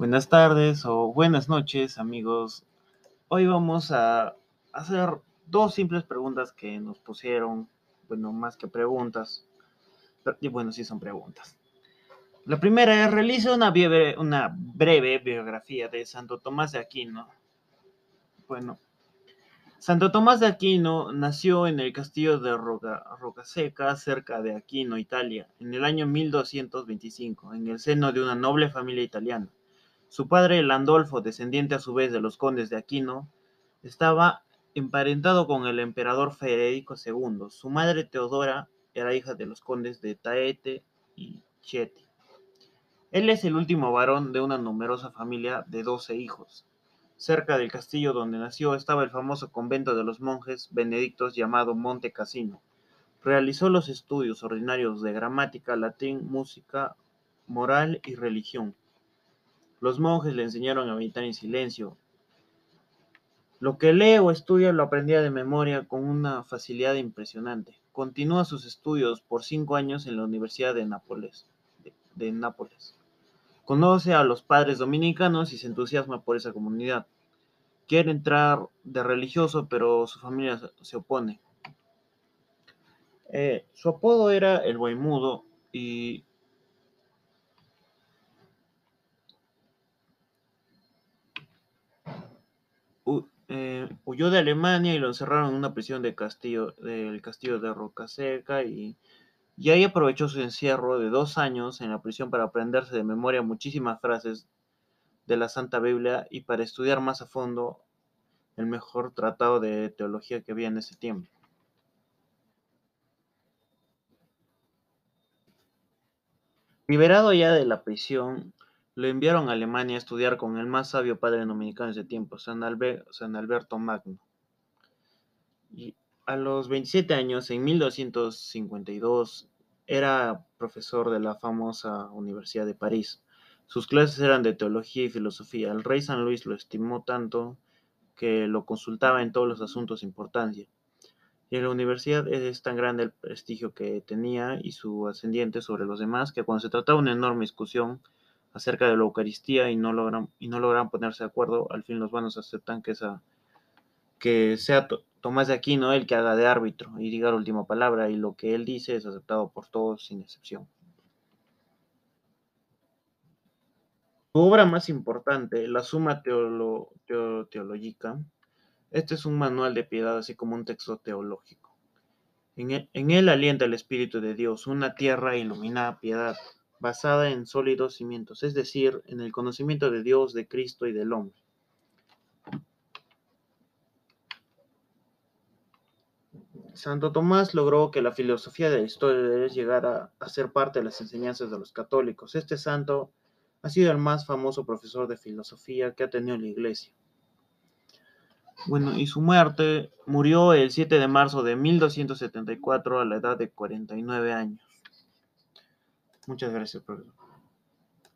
Buenas tardes o buenas noches, amigos. Hoy vamos a hacer dos simples preguntas que nos pusieron, bueno, más que preguntas, y bueno, sí son preguntas. La primera es, realiza una breve, biografía de Santo Tomás de Aquino. Bueno, Santo Tomás de Aquino nació en el castillo de Rocaseca, cerca de Aquino, Italia, en el año 1225, en el seno de una noble familia italiana. Su padre, Landolfo, descendiente a su vez de los condes de Aquino, estaba emparentado con el emperador Federico II. Su madre, Teodora, era hija de los condes de Taete y Chieti. Él es el último varón de una numerosa familia de doce hijos. Cerca del castillo donde nació estaba el famoso convento de los monjes benedictos llamado Monte Cassino. Realizó los estudios ordinarios de gramática, latín, música, moral y religión. Los monjes le enseñaron a meditar en silencio. Lo que lee o estudia lo aprendía de memoria con una facilidad impresionante. Continúa sus estudios por cinco años en la Universidad de Nápoles. Conoce a los padres dominicanos y se entusiasma por esa comunidad. Quiere entrar de religioso, pero su familia se opone. Eh, su apodo era el Mudo y Eh, huyó de Alemania y lo encerraron en una prisión del castillo, del castillo de Rocaseca y, y ahí aprovechó su encierro de dos años en la prisión para aprenderse de memoria muchísimas frases de la Santa Biblia y para estudiar más a fondo el mejor tratado de teología que había en ese tiempo. Liberado ya de la prisión, lo enviaron a Alemania a estudiar con el más sabio padre dominicano de ese tiempo, San, Alberto Magno. Y a los 27 años, en 1252, era profesor de la famosa Universidad de París. Sus clases eran de teología y filosofía. El rey San Luis lo estimó tanto que lo consultaba en todos los asuntos de importancia. Y en la universidad es tan grande el prestigio que tenía y su ascendiente sobre los demás que cuando se trataba de una enorme discusión, acerca de la Eucaristía y no logran, y no logran ponerse de acuerdo, al fin los vanos aceptan que, esa, que sea Tomás de Aquino el que haga de árbitro y diga la última palabra, y lo que él dice es aceptado por todos sin excepción. Su obra más importante, la Suma Teológica, este es un manual de piedad, así como un texto teológico. En él, en él alienta el Espíritu de Dios, una tierra iluminada piedad, basada en sólidos cimientos, es decir, en el conocimiento de Dios, de Cristo y del hombre. Santo Tomás logró que la filosofía de la historia de Dios llegara a ser parte de las enseñanzas de los católicos. Este santo ha sido el más famoso profesor de filosofía que ha tenido la iglesia. Bueno, y su muerte murió el 7 de marzo de 1274 a la edad de 49 años. Muchas gracias, profesor.